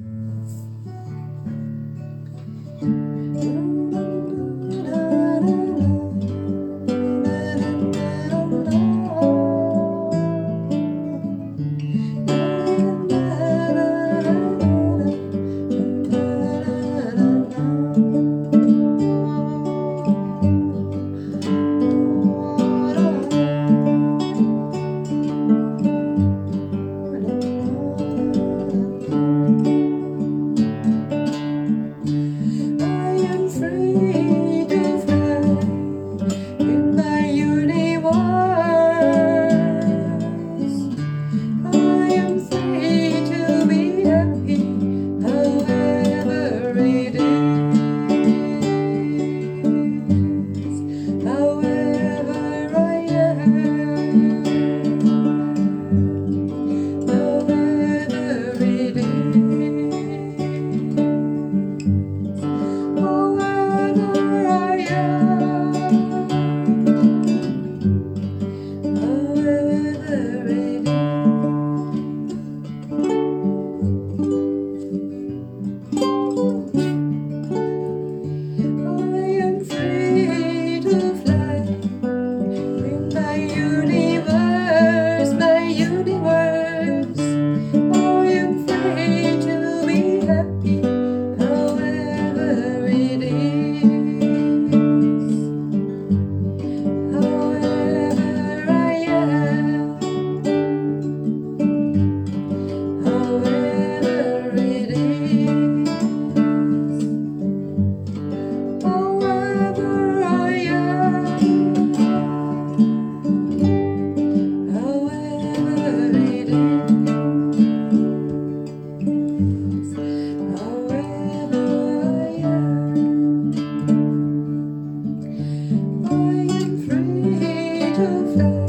Mm. love.